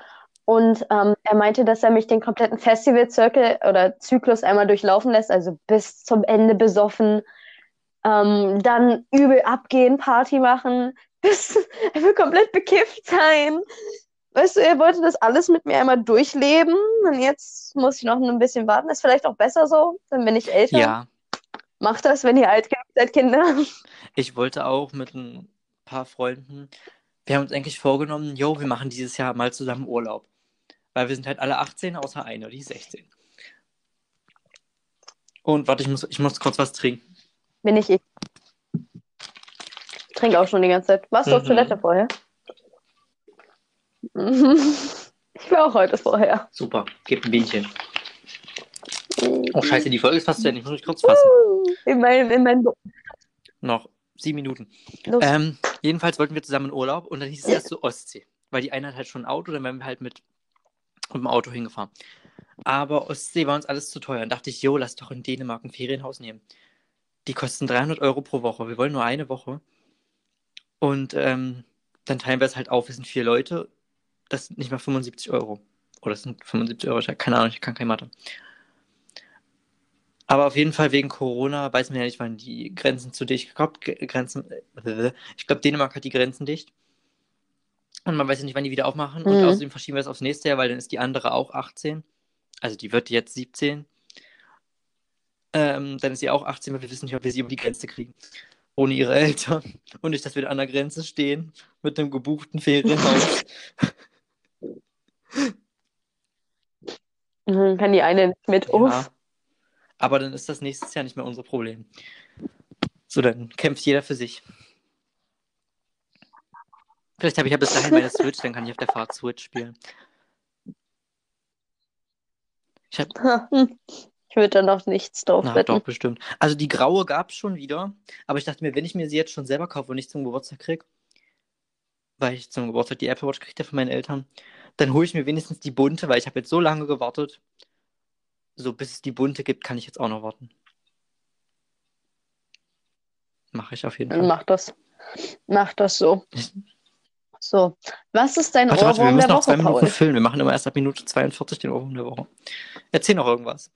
Und ähm, er meinte, dass er mich den kompletten Festivalzirkel oder Zyklus einmal durchlaufen lässt, also bis zum Ende besoffen, ähm, dann übel abgehen, Party machen, bis er will komplett bekifft sein. Weißt du, er wollte das alles mit mir einmal durchleben und jetzt muss ich noch ein bisschen warten. Ist vielleicht auch besser so, dann bin ich älter. Ja, Macht das, wenn ihr alt genug seid, Kinder. ich wollte auch mit ein paar Freunden. Wir haben uns eigentlich vorgenommen, jo, wir machen dieses Jahr mal zusammen Urlaub. Weil wir sind halt alle 18, außer eine, die ist 16. Und warte, ich muss, ich muss kurz was trinken. Bin ich ich. Ich trinke auch schon die ganze Zeit. Warst du auf Mhm. Toilette vorher? Ich war auch heute vorher. Super, gebt ein Bienchen. Oh, scheiße, die Folge ist fast zu Ende. Ich muss mich kurz fassen. In meinem, in meinem Noch sieben Minuten. Ähm, jedenfalls wollten wir zusammen in Urlaub und dann hieß es erst so Ostsee. Weil die eine hat halt schon ein Auto, dann wären wir halt mit, mit dem Auto hingefahren. Aber Ostsee war uns alles zu teuer. Dann dachte ich, jo, lass doch in Dänemark ein Ferienhaus nehmen. Die kosten 300 Euro pro Woche. Wir wollen nur eine Woche. Und ähm, dann teilen wir es halt auf. Wir sind vier Leute. Das sind nicht mal 75 Euro. Oder das sind 75 Euro. Keine Ahnung, ich kann keine Mathe. Aber auf jeden Fall wegen Corona weiß man ja nicht, wann die Grenzen zu dicht. Ich glaube, Grenzen. äh, Ich glaube, Dänemark hat die Grenzen dicht. Und man weiß ja nicht, wann die wieder aufmachen. Und Mhm. außerdem verschieben wir es aufs nächste Jahr, weil dann ist die andere auch 18. Also die wird jetzt 17. Ähm, dann ist sie auch 18, weil wir wissen nicht, ob wir sie über die Grenze kriegen. Ohne ihre Eltern. Und nicht, dass wir an der Grenze stehen mit einem gebuchten Ferienhaus. Mhm, Kann die eine nicht mit. Ja. Uff. Aber dann ist das nächstes Jahr nicht mehr unser Problem. So, dann kämpft jeder für sich. Vielleicht habe ich ja bis dahin meine Switch, dann kann ich auf der Fahrt Switch spielen. Ich habe Ich würde da noch nichts drauf Na, wetten. doch, bestimmt. Also die graue gab es schon wieder, aber ich dachte mir, wenn ich mir sie jetzt schon selber kaufe und nicht zum Geburtstag kriege, weil ich zum Geburtstag die Apple Watch kriegte von meinen Eltern, dann hole ich mir wenigstens die bunte, weil ich habe jetzt so lange gewartet. So, bis es die bunte gibt, kann ich jetzt auch noch warten. Mache ich auf jeden Dann Fall. mach das. Mach das so. So. Was ist dein Warte, warte, wir Ohrwurm müssen der noch zwei Woche, Minuten Paul? füllen. Wir machen immer erst ab Minute 42 den Ohrwurm der Woche. Erzähl noch irgendwas.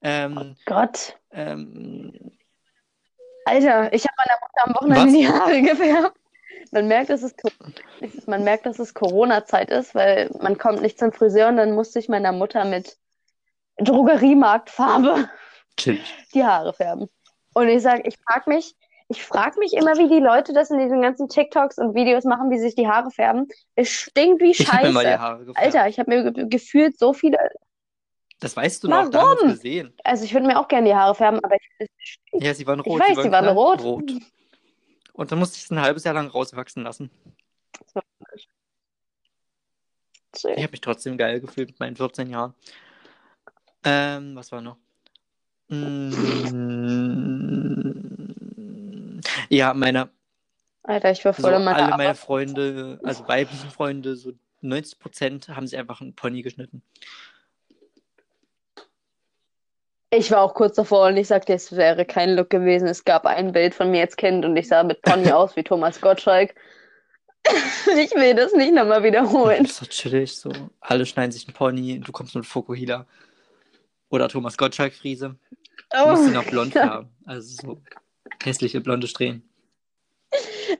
Ähm, Gott. ähm, Alter, ich habe meiner Mutter am Wochenende Was? die Haare gefärbt. Man merkt, dass es, man merkt, dass es Corona-Zeit ist, weil man kommt nicht zum Friseur und dann musste ich meiner Mutter mit Drogeriemarktfarbe die Haare färben. Und ich sage, ich frag mich, ich frage mich immer, wie die Leute das in diesen ganzen TikToks und Videos machen, wie sie sich die Haare färben. Es stinkt wie Ich Scheiße. Gefärbt. Alter, ich habe mir ge gefühlt so viele. Das weißt du noch, da haben wir Warum? es gesehen. Also ich würde mir auch gerne die Haare färben, aber ich, Ja, sie waren rot. weiß, die waren rot. rot. Und dann musste ich es ein halbes Jahr lang rauswachsen lassen. Ich habe mich trotzdem geil gefühlt mit meinen 14 Jahren. Ähm, was war noch? Mm, ja, meine, Alter, ich war so voll in meiner alle meine. Freunde, also weiblichen Freunde, so 90% haben sich einfach einen Pony geschnitten. Ich war auch kurz davor und ich sagte, es wäre kein Look gewesen. Es gab ein Bild von mir als Kind und ich sah mit Pony aus wie Thomas Gottschalk. Ich will das nicht nochmal wiederholen. Das ist doch chillig, so. Alle schneiden sich einen Pony, du kommst mit Fokuhila. Oder Thomas Gottschalk Friese. Du musst ihn auch blond Oh, haben. Also so. Hässliche blonde Strähnen.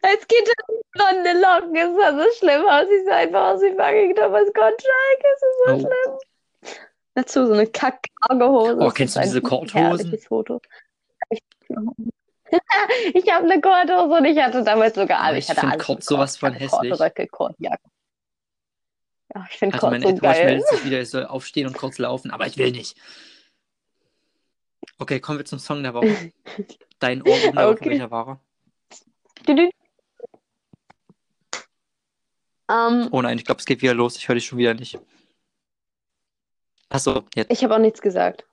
Als Kind hatte ich blonde Locken. Es sah so schlimm aus. Ich sah einfach aus wie fucking Thomas Gottschalk. Es ist so Oh. schlimm. Dazu so eine kack-Hose. Oh, kennst du diese Korthosen? Ich habe eine Korthose und ich hatte damals sogar Oh, alle. ich Ich hatte find alles Kord mit sowas von hässlich. Kortröcke, Kordjacken. Ja, ich finde Also meine so geil. meldet sich wieder, ich soll aufstehen und kurz laufen, aber ich will nicht. Okay, kommen wir zum Song der Woche. Dein Ohrwurm der Okay. welcher war er? Düdü. Ähm, Oh nein, ich glaube, es geht wieder los. Ich höre dich schon wieder nicht. Achso, jetzt. ich habe auch nichts gesagt.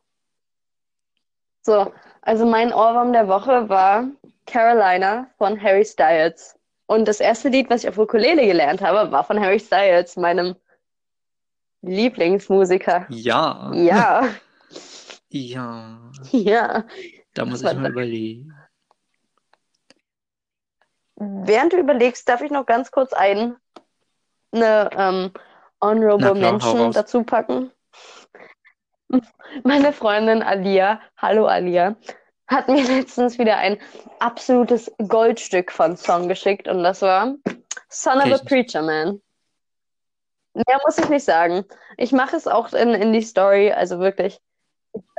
So, also mein Ohrwurm der Woche war Carolina von Harry Styles. Und das erste Lied, was ich auf Ukulele gelernt habe, war von Harry Styles, meinem Lieblingsmusiker. Ja. Ja, Ja. ja. Da muss ich mal überlegen. Während du überlegst, darf ich noch ganz kurz ein, eine ähm, Honorable Na klar, Mention dazu packen. Meine Freundin Alia, hallo Alia, hat mir letztens wieder ein absolutes Goldstück von Song geschickt und das war Son of a. Preacher Man. Mehr muss ich nicht sagen. Ich mache es auch in, in die Story, also wirklich.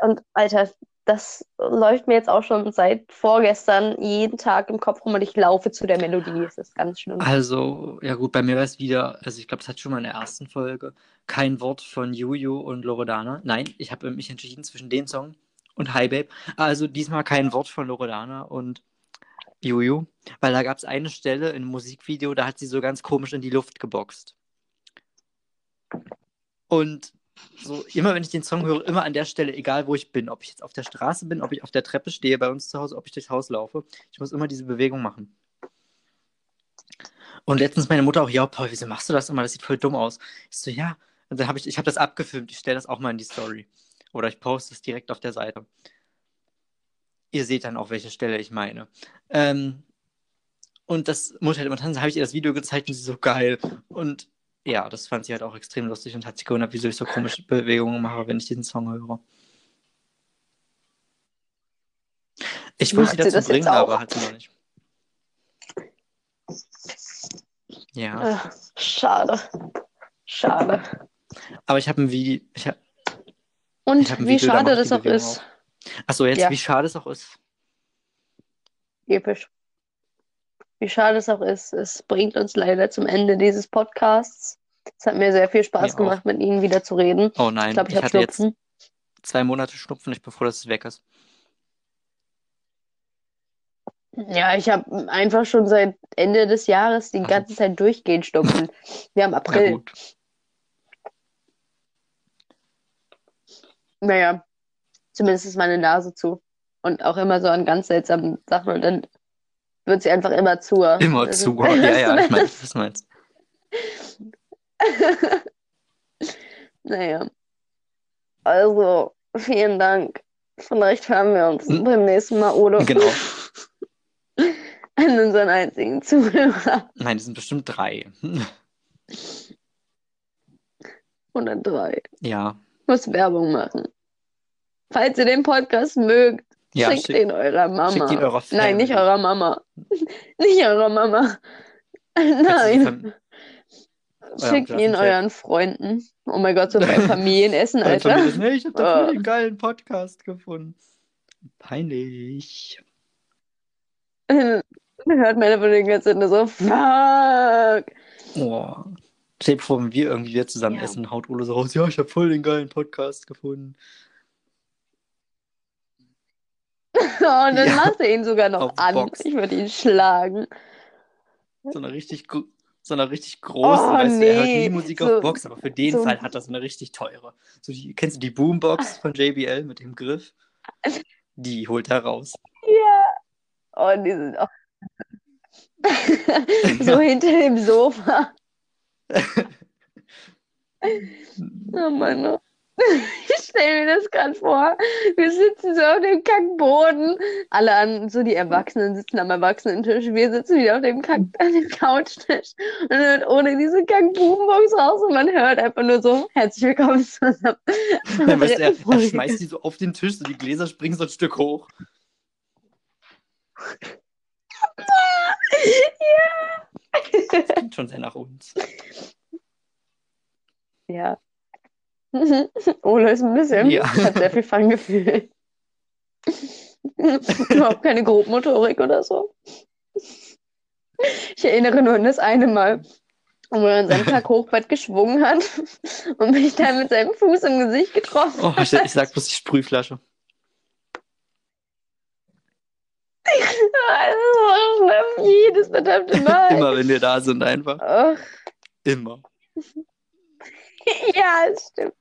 Und Alter, das läuft mir jetzt auch schon seit vorgestern jeden Tag im Kopf rum und ich laufe zu der Melodie. Es ist ganz schlimm. Also, ja gut, bei mir war es wieder, also ich glaube, das hat schon mal in der ersten Folge, kein Wort von Juju und Loredana. Nein, ich habe mich entschieden zwischen den Song und Hi Babe. Also diesmal kein Wort von Loredana und Juju, weil da gab es eine Stelle im Musikvideo, da hat sie so ganz komisch in die Luft geboxt. Und so, immer wenn ich den Song höre, immer an der Stelle, egal wo ich bin, ob ich jetzt auf der Straße bin, ob ich auf der Treppe stehe bei uns zu Hause, ob ich durchs Haus laufe, ich muss immer diese Bewegung machen. Und letztens meine Mutter auch, ja, Paul, wieso machst du das immer? Das sieht voll dumm aus. Ich so, ja. Und dann habe ich, ich habe das abgefilmt, ich stelle das auch mal in die Story. Oder ich poste es direkt auf der Seite. Ihr seht dann auch, welche Stelle ich meine. Ähm, und das Mutter halt immer tanzen, habe ich ihr das Video gezeigt und sie so geil. Und ja, das fand sie halt auch extrem lustig und hat sich gewundert, wieso ich so komische Bewegungen mache, wenn ich diesen Song höre. Ich wollte sie dazu bringen, aber hat sie noch nicht. Ja. Äh, schade. Schade. Aber ich habe ein Video. Ich hab, Und Ich hab wie Video, da schade ich das auch Bewegung ist. Achso, jetzt, Ja. wie schade es auch ist. Episch. Wie schade es auch ist, es bringt uns leider zum Ende dieses Podcasts. Es hat mir sehr viel Spaß Mir auch. gemacht, mit Ihnen wieder zu reden. Oh nein, Ich glaube, ich ich habe hatte jetzt Schnupfen. zwei Monate Schnupfen. Froh, dass es weg ist. Ja, ich habe einfach schon seit Ende des Jahres die Ach ganze Zeit durchgehend Schnupfen. Wir haben April. Naja, zumindest ist meine Nase zu. Und auch immer so an ganz seltsamen Sachen. Und dann wird sie einfach immer zu. Immer Das zu. ist- Ja, ja, ich meine, was meinst Naja. Also, vielen Dank. Vielleicht hören wir uns Hm? beim nächsten Mal oder Genau. an unseren einzigen Zuhörer. Nein, das sind bestimmt drei. Oder drei. Ja. Ich muss Werbung machen. Falls ihr den Podcast mögt, Ja, schickt schick- ihn eurer Mama. schickt ihn eurer Nein, nicht Family. eurer Mama. nicht eurer Mama. Nein. Schickt ihn euren Freunden. Oh mein Gott, so beim Familienessen, Alter. Familie ich habe da voll Oh. den geilen Podcast gefunden. Peinlich. Hört meine Familie die ganze Zeit nur so, fuck. Oh. Dir vor, wenn wir irgendwie wieder zusammen Ja. essen, haut Ole so raus, ja, ich habe voll den geilen Podcast gefunden. Und dann Ja. machst du ihn sogar noch an. Box. Ich würde ihn schlagen. So eine richtig, so eine richtig große, Oh, weißt du, er hört nee. nie Musik So- auf Box, aber für den so- Fall hat er so eine richtig teure. So die, kennst du die Boombox von JBL mit dem Griff? Die holt er raus. Ja. Oh, die sind auch. so hinter dem Sofa. Oh Mann. oh. Ich stelle mir das gerade vor. Wir sitzen so auf dem Kackboden. Alle an, so die Erwachsenen sitzen am Erwachsenentisch. Wir sitzen wieder auf dem Kack, an dem Couchtisch. Und dann ohne diese Kack-Boombox raus und man hört einfach nur so, herzlich willkommen zu unserer Dann weißt du, er, er schmeißt die so auf den Tisch, so die Gläser springen so ein Stück hoch. Das klingt schon sehr nach uns. Ja. Ole ist ein bisschen, Ja. hat sehr viel Fanggefühl. Überhaupt keine Grobmotorik oder so. Ich erinnere nur an das eine Mal, wo er unseren Tag Hochbett geschwungen hat und mich dann mit seinem Fuß im Gesicht getroffen Oh, ich, ich sag bloß die Sprühflasche. Also, schlimm, jedes verdammte Mal. Immer wenn wir da sind, einfach. Ach, Immer. ja, es stimmt.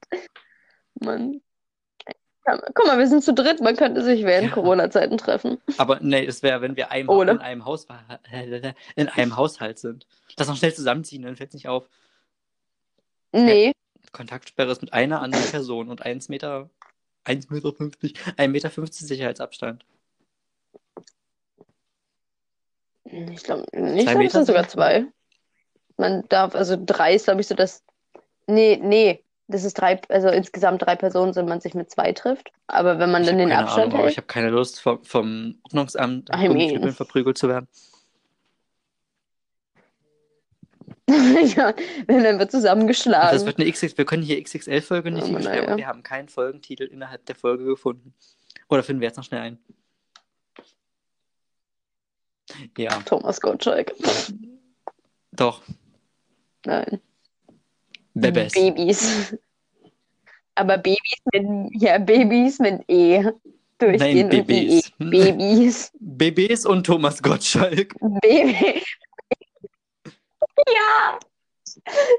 Mann. Ja, Guck mal, wir sind zu dritt. Man könnte sich während Ja. Corona-Zeiten treffen. Aber nee, es wäre, wenn wir Ohne. in einem Haus in einem Haushalt sind. Das noch schnell zusammenziehen, dann fällt es nicht auf. Nee, Kontaktsperre ist mit einer anderen Person und 1 Meter, 1 Meter 50, 1 Meter 50 Sicherheitsabstand. ich glaube, ich glaube, es sind sogar zwei. Man darf, also drei ist, glaube ich, so das. Nee, nee, das ist drei, also insgesamt drei Personen sind, man sich mit zwei trifft. Aber wenn man Ich dann den Abstand Ahnung, aber ich hält. habe keine Lust, vom, vom Ordnungsamt I mean. Verprügelt zu werden. ja, dann wird zusammengeschlagen. das wird eine XX, wir können hier XXL-Folge nicht Oh, naja. und wir haben keinen Folgentitel innerhalb der Folge gefunden. Oder finden wir jetzt noch schnell einen? Ja, Thomas Gottschalk. doch. Nein. Bebes. Babys. Aber Babys mit, ja, Babys mit E. Durchgehend Nein, die Babys. E. Babys. Bebes und Thomas Gottschalk. Baby. ja.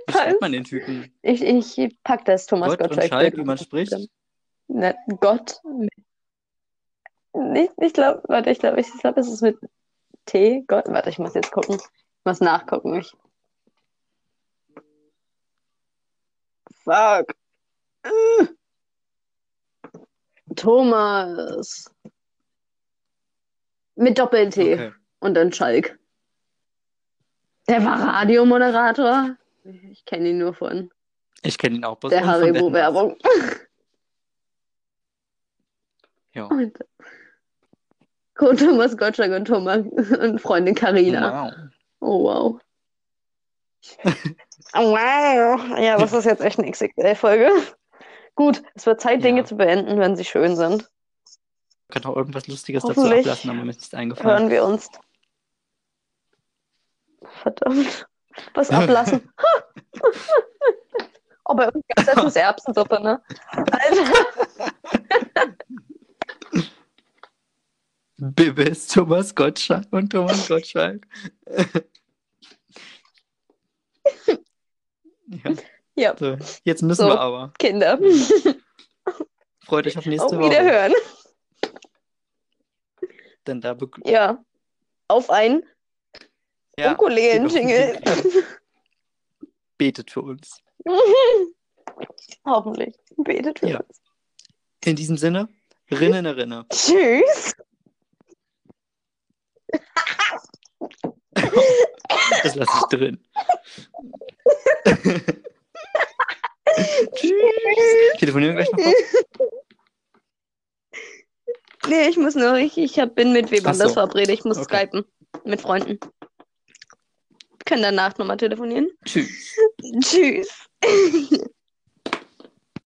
Wie schreibt man den Typen? Ich, ich pack das Thomas Gott und Gottschalk. Schalk, wie man spricht? Na, Gott. Nicht, ich glaube, warte, ich glaube, ich glaube, es ist mit T. Gott. Warte, ich muss jetzt gucken. Ich muss nachgucken. Ich... Fuck. Thomas. Mit Doppel-T Okay. und dann Schalk. Der war Radiomoderator. Ich kenne ihn nur von Ich kenne ihn auch bloß der. Haribo-Werbung. Ja. Und und Thomas Gottschalk und Thomas und Freundin Karina. Wow. Oh wow. wow. Ja, das ist jetzt echt eine XXL-Folge. Gut, es wird Zeit, Dinge Ja. zu beenden, wenn sie schön sind. Ich kann auch irgendwas Lustiges dazu ablassen, aber mir ist nichts eingefallen. Hören wir uns. Verdammt. Was ablassen. oh, bei uns gab es letztens Erbsensuppe, ne? Alter. Bibis, Thomas Gottschalk und Thomas Gottschalk. Ja, Ja, so. Jetzt müssen So. wir aber. Kinder. Freut euch auf nächste Auf Woche. Wiederhören. Denn da Ja. Auf ein ja, Ukulelen-Jingle. betet für uns. Hoffentlich. Betet für Ja. uns. In diesem Sinne, Rinne, ne Rinne. Tschüss. Das lasse ich drin. Tschüss. Telefonieren wir gleich noch kurz? Nee, ich muss noch, ich, ich hab, bin mit wem Ach anders so. verabredet. Ich muss Okay. skypen. Mit Freunden. Können danach nochmal telefonieren. Tschüss. Tschüss.